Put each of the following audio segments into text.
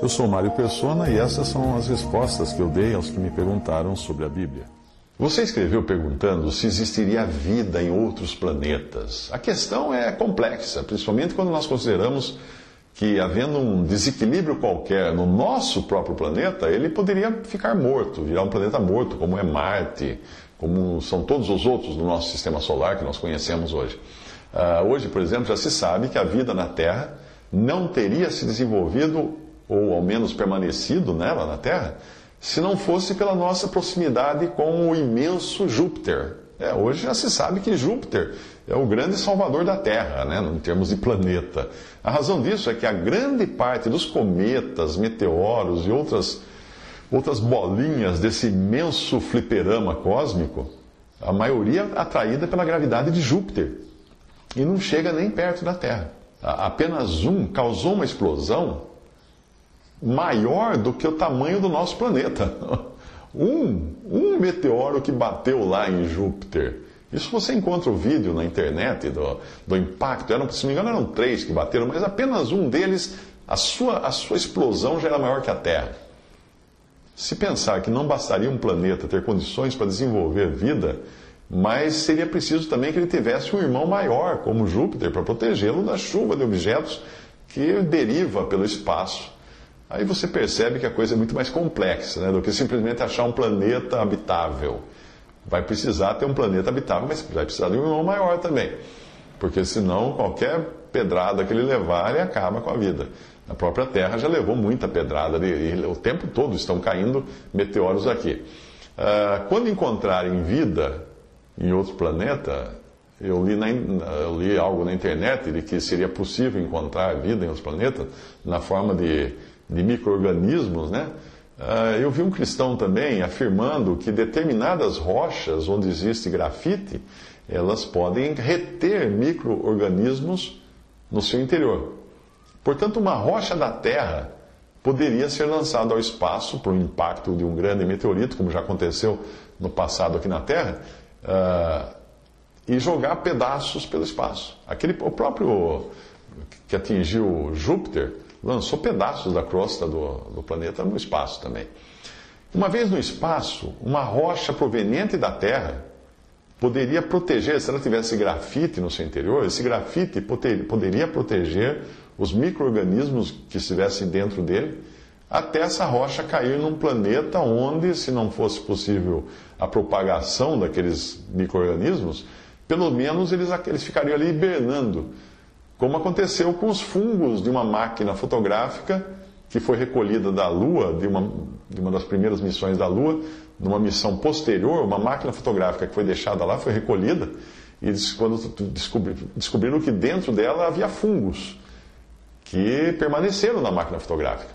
Eu sou Mário Persona e essas são as respostas que eu dei aos que me perguntaram sobre a Bíblia. Você escreveu perguntando se existiria vida em outros planetas. A questão é complexa, principalmente quando nós consideramos que, havendo um desequilíbrio qualquer no nosso próprio planeta, ele poderia ficar morto, virar um planeta morto, como é Marte, como são todos os outros do nosso sistema solar que nós conhecemos hoje. Uh, hoje, por exemplo, já se sabe que a vida na Terra não teria se desenvolvido, ou ao menos permanecido nela, na Terra, se não fosse pela nossa proximidade com o imenso Júpiter. É, hoje já se sabe que Júpiter é o grande salvador da Terra, né, em termos de planeta. A razão disso é que a grande parte dos cometas, meteoros e outras, outras bolinhas desse imenso fliperama cósmico, a maioria atraída pela gravidade de Júpiter e não chega nem perto da Terra. Apenas um causou uma explosão maior do que o tamanho do nosso planeta. Um, um meteoro que bateu lá em Júpiter. Isso você encontra o vídeo na internet do, do impacto. Eram, se não me engano, eram três que bateram, mas apenas um deles, a sua, a sua explosão já era maior que a Terra. Se pensar que não bastaria um planeta ter condições para desenvolver vida, mas seria preciso também que ele tivesse um irmão maior, como Júpiter, para protegê-lo da chuva de objetos que deriva pelo espaço Aí você percebe que a coisa é muito mais complexa né, do que simplesmente achar um planeta habitável. Vai precisar ter um planeta habitável, mas vai precisar de um irmão maior também. Porque senão qualquer pedrada que ele levar, ele acaba com a vida. A própria Terra já levou muita pedrada e o tempo todo estão caindo meteoros aqui. Uh, quando encontrarem vida em outro planeta, eu li, na, eu li algo na internet de que seria possível encontrar vida em outros planetas na forma de de micro-organismos, né? Ah, eu vi um cristão também afirmando que determinadas rochas onde existe grafite, elas podem reter micro-organismos no seu interior. Portanto, uma rocha da Terra poderia ser lançada ao espaço por um impacto de um grande meteorito, como já aconteceu no passado aqui na Terra, uh, e jogar pedaços pelo espaço. Aquele, o próprio que atingiu Júpiter lançou pedaços da crosta do, do planeta no espaço também. Uma vez no espaço, uma rocha proveniente da Terra poderia proteger, se ela tivesse grafite no seu interior, esse grafite poderia proteger os micro-organismos que estivessem dentro dele, até essa rocha cair num planeta onde, se não fosse possível a propagação daqueles micro-organismos, pelo menos eles, eles ficariam ali hibernando. Como aconteceu com os fungos de uma máquina fotográfica que foi recolhida da Lua, de uma, de uma das primeiras missões da Lua, numa missão posterior, uma máquina fotográfica que foi deixada lá foi recolhida, e quando descobri, descobriram que dentro dela havia fungos que permaneceram na máquina fotográfica,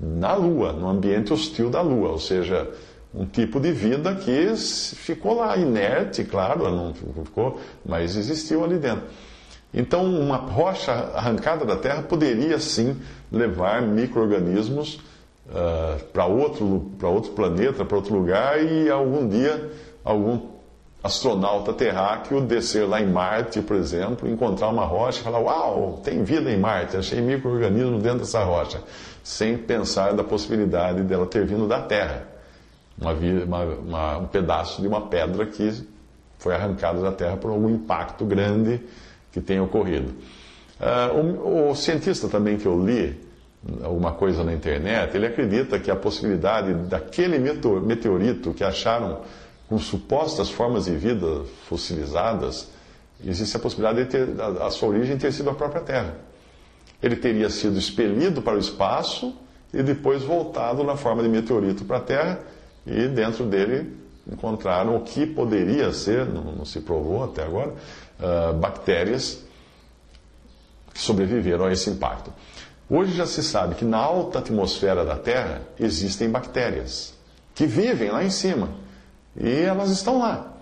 na Lua, no ambiente hostil da Lua, ou seja, um tipo de vida que ficou lá inerte, claro, não ficou, mas existiu ali dentro. Então, uma rocha arrancada da Terra poderia sim levar micro-organismos uh, para outro, outro planeta, para outro lugar, e algum dia algum astronauta terráqueo descer lá em Marte, por exemplo, encontrar uma rocha e falar: Uau, tem vida em Marte, achei micro-organismo dentro dessa rocha, sem pensar da possibilidade dela ter vindo da Terra. Uma, uma, uma, um pedaço de uma pedra que foi arrancado da Terra por algum impacto grande que tenha ocorrido. Uh, o, o, cientista também que eu li, alguma coisa na internet, ele acredita que a possibilidade daquele meteorito que acharam com supostas formas de vida fossilizadas, existe a possibilidade de ter, a, a sua origem ter sido a própria Terra. Ele teria sido expelido para o espaço e depois voltado na forma de meteorito para a Terra, e dentro dele encontraram o que poderia ser, não, não se provou até agora, uh, bactérias sobreviveram a esse impacto. Hoje já se sabe que na alta atmosfera da Terra existem bactérias que vivem lá em cima e elas estão lá.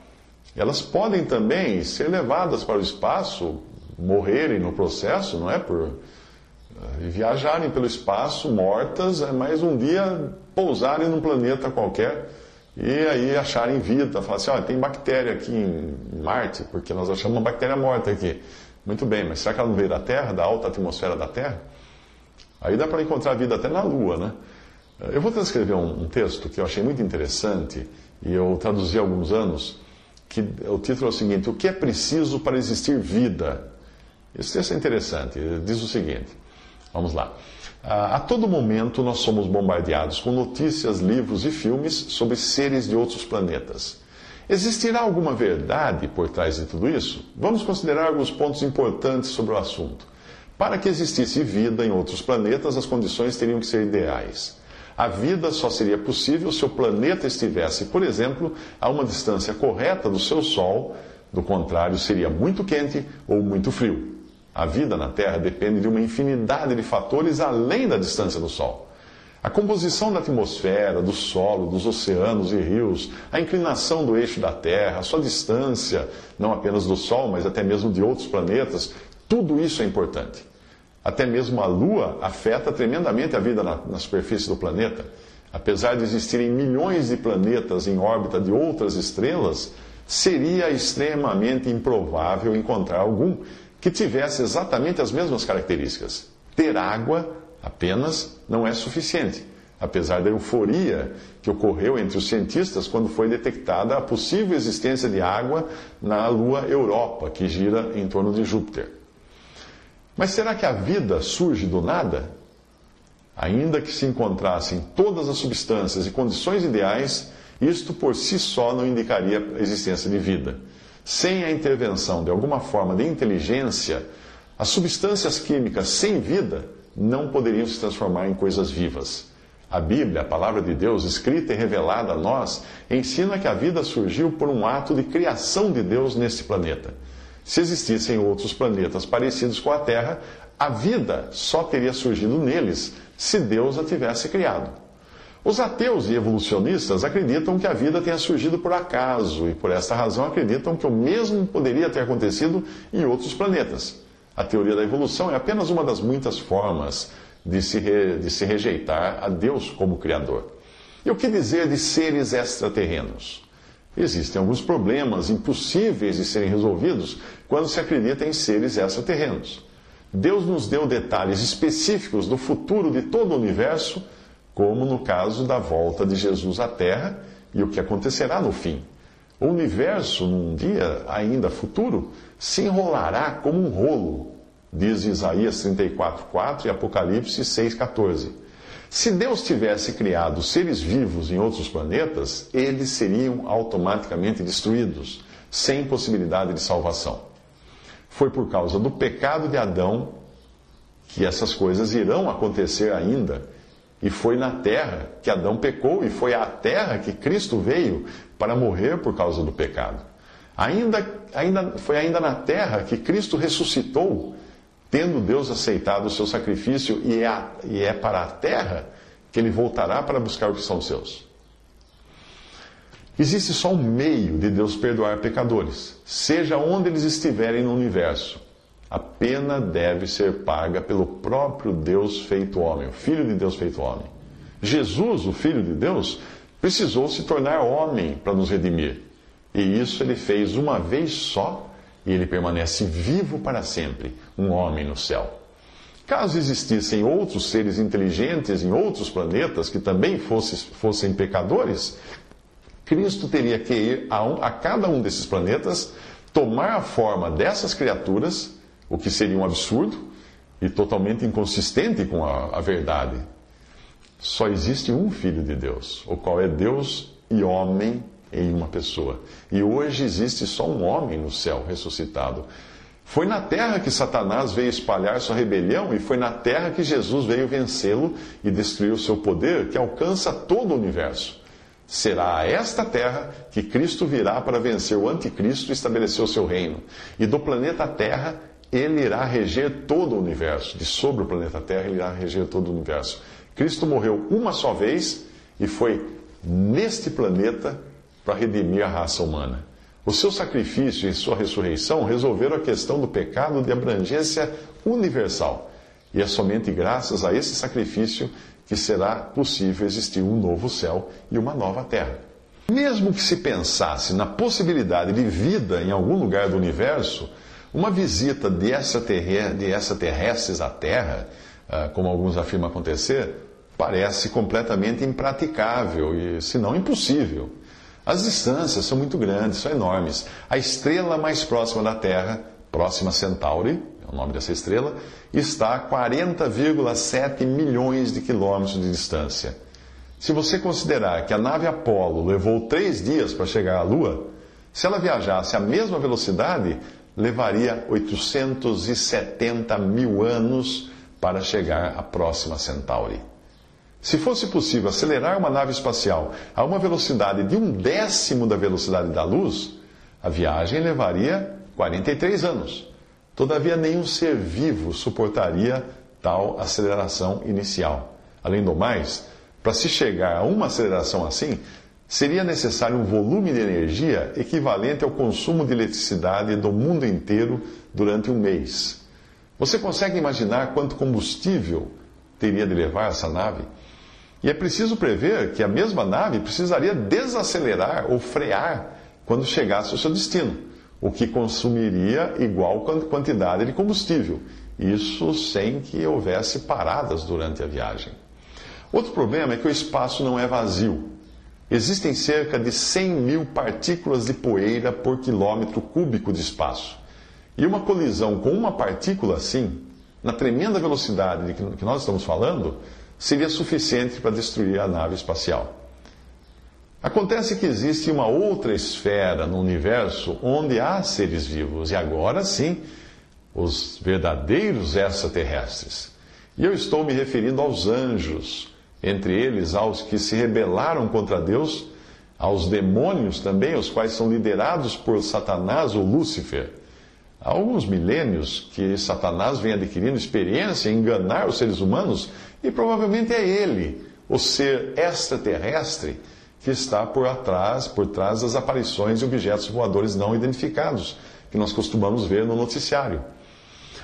Elas podem também ser levadas para o espaço, morrerem no processo, não é? Por eh, viajarem pelo espaço mortas, é mas um dia pousarem num planeta qualquer e aí acharem vida. Falar assim: olha, tem bactéria aqui em Marte, porque nós achamos uma bactéria morta aqui. Muito bem, mas será que ela não veio da Terra, da alta atmosfera da Terra? Aí dá para encontrar vida até na Lua, né? Eu vou transcrever um, texto que eu achei muito interessante e eu traduzi há alguns anos, que o título é o seguinte: O que é preciso para existir vida? Esse texto é interessante. Diz o seguinte: Vamos lá. A todo momento nós somos bombardeados com notícias, livros e filmes sobre seres de outros planetas. Existirá alguma verdade por trás de tudo isso? Vamos considerar alguns pontos importantes sobre o assunto. Para que existisse vida em outros planetas, as condições teriam que ser ideais. A vida só seria possível se o planeta estivesse, por exemplo, a uma distância correta do seu Sol, do contrário, seria muito quente ou muito frio. A vida na Terra depende de uma infinidade de fatores além da distância do Sol. A composição da atmosfera, do solo, dos oceanos e rios, a inclinação do eixo da Terra, a sua distância, não apenas do Sol, mas até mesmo de outros planetas, tudo isso é importante. Até mesmo a Lua afeta tremendamente a vida na, na superfície do planeta. Apesar de existirem milhões de planetas em órbita de outras estrelas, seria extremamente improvável encontrar algum que tivesse exatamente as mesmas características. Ter água apenas não é suficiente, apesar da euforia que ocorreu entre os cientistas quando foi detectada a possível existência de água na lua Europa, que gira em torno de Júpiter. Mas será que a vida surge do nada? Ainda que se encontrassem todas as substâncias e condições ideais, isto por si só não indicaria a existência de vida. Sem a intervenção de alguma forma de inteligência, as substâncias químicas sem vida não poderiam se transformar em coisas vivas. A Bíblia, a palavra de Deus, escrita e revelada a nós, ensina que a vida surgiu por um ato de criação de Deus neste planeta. Se existissem outros planetas parecidos com a Terra, a vida só teria surgido neles se Deus a tivesse criado. Os ateus e evolucionistas acreditam que a vida tenha surgido por acaso e, por esta razão, acreditam que o mesmo poderia ter acontecido em outros planetas. A teoria da evolução é apenas uma das muitas formas de se, re, de se rejeitar a Deus como Criador. E o que dizer de seres extraterrenos? Existem alguns problemas impossíveis de serem resolvidos quando se acredita em seres extraterrenos. Deus nos deu detalhes específicos do futuro de todo o universo como no caso da volta de Jesus à Terra e o que acontecerá no fim. O universo, num dia ainda futuro, se enrolará como um rolo, diz Isaías 34,4 e Apocalipse 6,14. Se Deus tivesse criado seres vivos em outros planetas, eles seriam automaticamente destruídos, sem possibilidade de salvação. Foi por causa do pecado de Adão que essas coisas irão acontecer ainda e foi na terra que Adão pecou, e foi à terra que Cristo veio para morrer por causa do pecado. Ainda, ainda, foi ainda na terra que Cristo ressuscitou, tendo Deus aceitado o seu sacrifício, e é, a, e é para a terra que ele voltará para buscar o que são seus. Existe só um meio de Deus perdoar pecadores, seja onde eles estiverem no universo. A pena deve ser paga pelo próprio Deus feito homem, o Filho de Deus feito homem. Jesus, o Filho de Deus, precisou se tornar homem para nos redimir. E isso ele fez uma vez só e ele permanece vivo para sempre, um homem no céu. Caso existissem outros seres inteligentes em outros planetas que também fossem, fossem pecadores, Cristo teria que ir a, um, a cada um desses planetas, tomar a forma dessas criaturas o que seria um absurdo e totalmente inconsistente com a, a verdade. Só existe um Filho de Deus, o qual é Deus e homem em uma pessoa. E hoje existe só um homem no céu ressuscitado. Foi na terra que Satanás veio espalhar sua rebelião e foi na terra que Jesus veio vencê-lo e destruir o seu poder que alcança todo o universo. Será a esta terra que Cristo virá para vencer o anticristo e estabelecer o seu reino. E do planeta Terra ele irá reger todo o universo. De sobre o planeta Terra, ele irá reger todo o universo. Cristo morreu uma só vez e foi neste planeta para redimir a raça humana. O seu sacrifício e sua ressurreição resolveram a questão do pecado de abrangência universal. E é somente graças a esse sacrifício que será possível existir um novo céu e uma nova terra. Mesmo que se pensasse na possibilidade de vida em algum lugar do universo, uma visita de extraterrestres à Terra, ah, como alguns afirmam acontecer, parece completamente impraticável e, se não impossível. As distâncias são muito grandes, são enormes. A estrela mais próxima da Terra, próxima Centauri, é o nome dessa estrela, está a 40,7 milhões de quilômetros de distância. Se você considerar que a nave Apollo levou três dias para chegar à Lua, se ela viajasse à mesma velocidade, levaria 870 mil anos para chegar à próxima Centauri. Se fosse possível acelerar uma nave espacial a uma velocidade de um décimo da velocidade da luz, a viagem levaria 43 anos. Todavia, nenhum ser vivo suportaria tal aceleração inicial. Além do mais, para se chegar a uma aceleração assim, seria necessário um volume de energia equivalente ao consumo de eletricidade do mundo inteiro durante um mês. Você consegue imaginar quanto combustível teria de levar essa nave? E é preciso prever que a mesma nave precisaria desacelerar ou frear quando chegasse ao seu destino o que consumiria igual quantidade de combustível. Isso sem que houvesse paradas durante a viagem. Outro problema é que o espaço não é vazio. Existem cerca de 100 mil partículas de poeira por quilômetro cúbico de espaço. E uma colisão com uma partícula assim, na tremenda velocidade de que nós estamos falando, seria suficiente para destruir a nave espacial. Acontece que existe uma outra esfera no universo onde há seres vivos, e agora sim, os verdadeiros extraterrestres. E eu estou me referindo aos anjos, entre eles aos que se rebelaram contra Deus, aos demônios também, os quais são liderados por Satanás ou Lúcifer. Há alguns milênios que Satanás vem adquirindo experiência em enganar os seres humanos, e provavelmente é ele, o ser extraterrestre, que está por trás, por trás das aparições de objetos voadores não identificados, que nós costumamos ver no noticiário.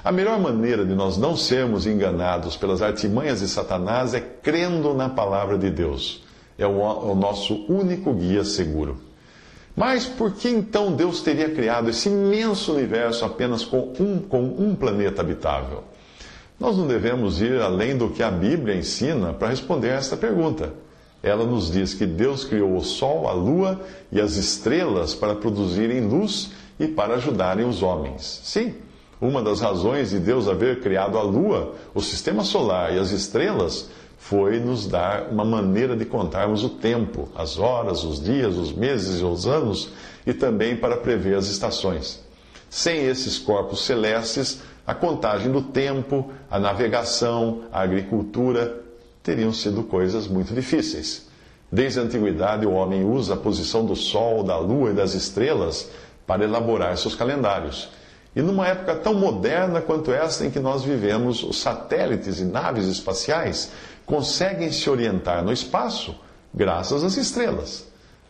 A melhor maneira de nós não sermos enganados pelas artimanhas de Satanás é crendo na palavra de Deus. É o nosso único guia seguro. Mas por que então Deus teria criado esse imenso universo apenas com um, com um planeta habitável? Nós não devemos ir além do que a Bíblia ensina para responder a esta pergunta ela nos diz que Deus criou o Sol, a Lua e as estrelas para produzirem luz e para ajudarem os homens. Sim, uma das razões de Deus haver criado a Lua, o sistema solar e as estrelas foi nos dar uma maneira de contarmos o tempo, as horas, os dias, os meses e os anos, e também para prever as estações. Sem esses corpos celestes, a contagem do tempo, a navegação, a agricultura teriam sido coisas muito difíceis. Desde a antiguidade, o homem usa a posição do Sol, da Lua e das estrelas para elaborar seus calendários. E numa época tão moderna quanto esta em que nós vivemos, os satélites e naves espaciais conseguem se orientar no espaço graças às estrelas.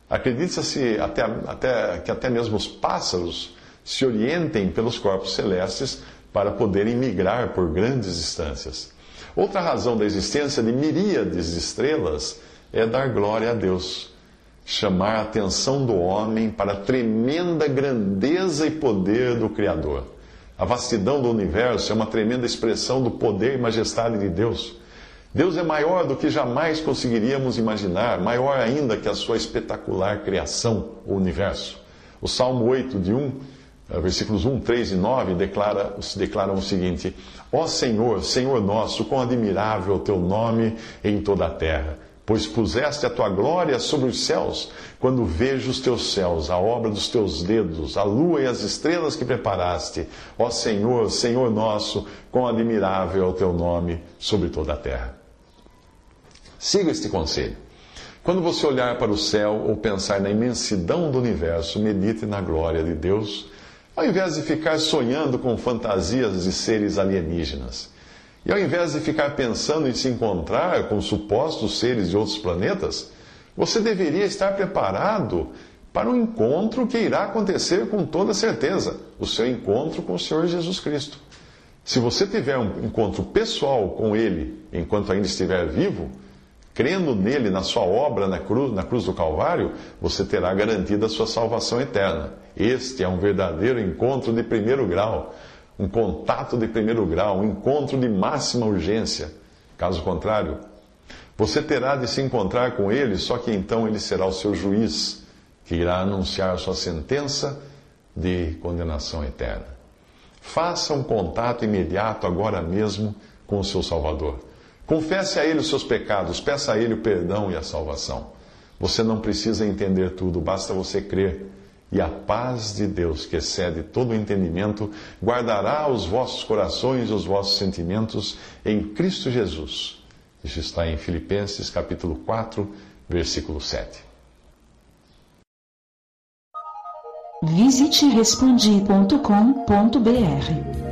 Acredita-se até, até, que até mesmo os pássaros se orientem pelos corpos celestes para poderem migrar por grandes distâncias. Outra razão da existência de miríades de estrelas é dar glória a Deus, chamar a atenção do homem para a tremenda grandeza e poder do Criador. A vastidão do universo é uma tremenda expressão do poder e majestade de Deus. Deus é maior do que jamais conseguiríamos imaginar, maior ainda que a sua espetacular criação, o universo. O Salmo 8, de 1 eh, versículos 1, 3 e 9 declara, declaram o seguinte: Ó Senhor, Senhor nosso, quão admirável é o teu nome em toda a terra, pois puseste a tua glória sobre os céus, quando vejo os teus céus, a obra dos teus dedos, a lua e as estrelas que preparaste. Ó Senhor, Senhor nosso, quão admirável é o teu nome sobre toda a terra. Siga este conselho. Quando você olhar para o céu ou pensar na imensidão do universo, medite na glória de Deus Ao invés de ficar sonhando com fantasias de seres alienígenas, e ao invés de ficar pensando em se encontrar com supostos seres de outros planetas, você deveria estar preparado para um encontro que irá acontecer com toda certeza o seu encontro com o Senhor Jesus Cristo. Se você tiver um encontro pessoal com Ele enquanto ainda estiver vivo, crendo nele, na sua obra na cruz, na cruz do Calvário, você terá garantida a sua salvação eterna. Este é um verdadeiro encontro de primeiro grau, um contato de primeiro grau, um encontro de máxima urgência. Caso contrário, você terá de se encontrar com ele, só que então ele será o seu juiz, que irá anunciar sua sentença de condenação eterna. Faça um contato imediato agora mesmo com o seu Salvador. Confesse a Ele os seus pecados, peça a Ele o perdão e a salvação. Você não precisa entender tudo, basta você crer. E a paz de Deus, que excede todo entendimento, guardará os vossos corações e os vossos sentimentos em Cristo Jesus. Isso está em Filipenses capítulo 4, versículo 7. Visite respondi.com.br.